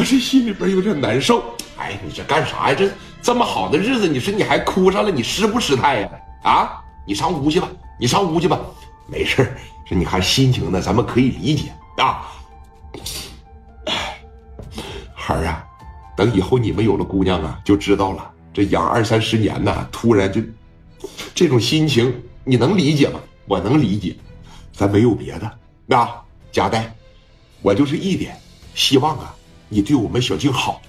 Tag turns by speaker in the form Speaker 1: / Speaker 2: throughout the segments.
Speaker 1: 我这心里边有点难受。哎，你这干啥呀？这这么好的日子，你说你还哭上了，你失不失态呀？啊，你上屋去吧，你上屋去吧，没事这你看心情呢，咱们可以理解啊。孩儿啊，等以后你们有了姑娘啊，就知道了。这养二三十年呢，突然就这种心情，你能理解吗？我能理解。咱没有别的啊，佳代，我就是一点希望啊，你对我们小静好。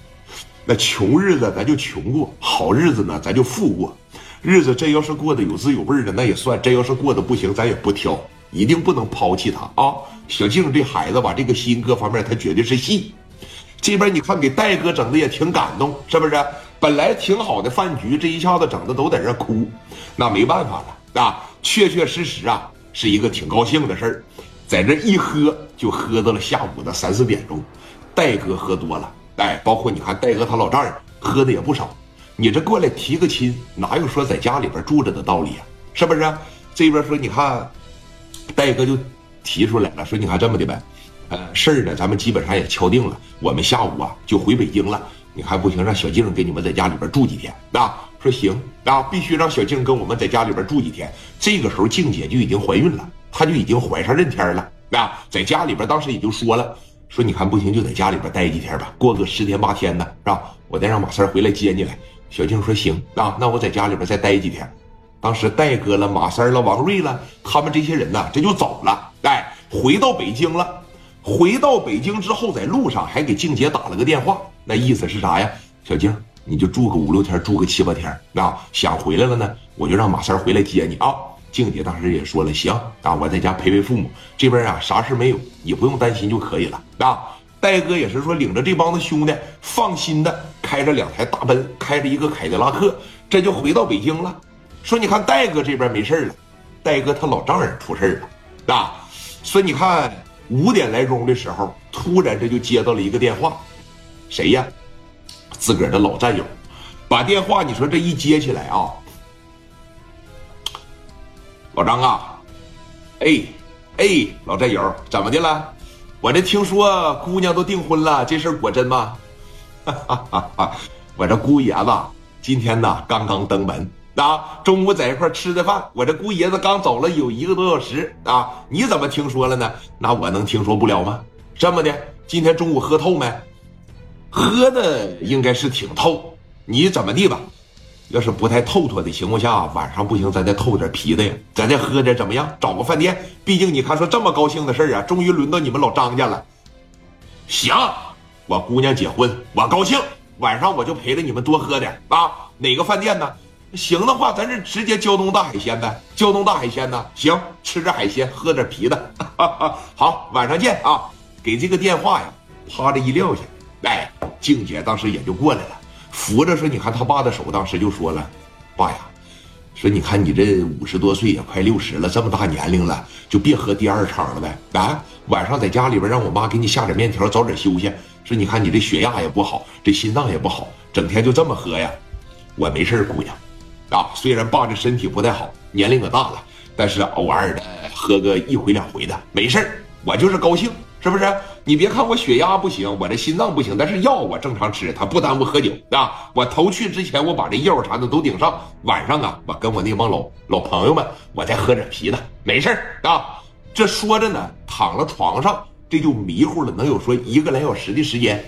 Speaker 1: 那穷日子咱就穷过，好日子呢咱就富过。日子真要是过得有滋有味的，那也算；真要是过得不行，咱也不挑，一定不能抛弃他啊。小静这孩子吧，这个心各方面他绝对是细。这边你看给戴哥整的也挺感动，是不是？本来挺好的饭局，这一下子整的都在这哭，那没办法了啊。确确实实啊。是一个挺高兴的事儿，在这一喝就喝到了下午的三四点钟，戴哥喝多了，哎，包括你看戴哥他老丈人喝的也不少，你这过来提个亲，哪有说在家里边住着的道理啊？是不是？这边说你看，戴哥就提出来了，说你看这么的呗，呃，事儿呢咱们基本上也敲定了，我们下午啊就回北京了，你看不行，让小静给你们在家里边住几天啊。说行啊，必须让小静跟我们在家里边住几天。这个时候，静姐就已经怀孕了，她就已经怀上任天了啊。在家里边，当时也就说了，说你看不行，就在家里边待几天吧，过个十天八天的，是吧？我再让马三回来接你来。小静说行啊，那我在家里边再待几天。当时戴哥了、马三了、王瑞了，他们这些人呢，这就走了，哎，回到北京了。回到北京之后，在路上还给静姐打了个电话，那意思是啥呀？小静。你就住个五六天，住个七八天啊！想回来了呢，我就让马三回来接你啊！静姐当时也说了，行啊，我在家陪陪父母，这边啊啥事没有，你不用担心就可以了啊！戴哥也是说，领着这帮子兄弟，放心的开着两台大奔，开着一个凯迪拉克，这就回到北京了。说你看戴哥这边没事了，戴哥他老丈人出事了啊！说你看五点来钟的时候，突然这就接到了一个电话，谁呀？自个儿的老战友，把电话你说这一接起来啊，老张啊，哎哎，老战友怎么的了？我这听说姑娘都订婚了，这事儿果真吗？哈哈哈哈我这姑爷子今天呢刚刚登门啊，中午在一块吃的饭，我这姑爷子刚走了有一个多小时啊，你怎么听说了呢？那我能听说不了吗？这么的，今天中午喝透没？喝的应该是挺透，你怎么地吧？要是不太透脱的情况下，晚上不行，咱再透点啤的呀，咱再喝点怎么样？找个饭店，毕竟你看说这么高兴的事儿啊，终于轮到你们老张家了。行，我姑娘结婚，我高兴，晚上我就陪着你们多喝点啊。哪个饭店呢？行的话，咱这直接胶东大海鲜呗。胶东大海鲜呢？行，吃点海鲜，喝点啤的。好，晚上见啊！给这个电话呀，啪的一撂下。哎，静姐当时也就过来了，扶着说：“你看他爸的手，当时就说了，爸呀，说你看你这五十多岁也快六十了，这么大年龄了，就别喝第二场了呗。啊，晚上在家里边让我妈给你下点面条，早点休息。说你看你这血压也不好，这心脏也不好，整天就这么喝呀。我没事姑娘，啊，虽然爸这身体不太好，年龄可大了，但是偶尔的喝个一回两回的没事我就是高兴。”是不是？你别看我血压不行，我这心脏不行，但是药我正常吃，它不耽误喝酒啊。我头去之前，我把这药啥的都顶上。晚上啊，我跟我那帮老老朋友们，我再喝点啤的，没事啊。这说着呢，躺了床上，这就迷糊了，能有说一个来小时的时间。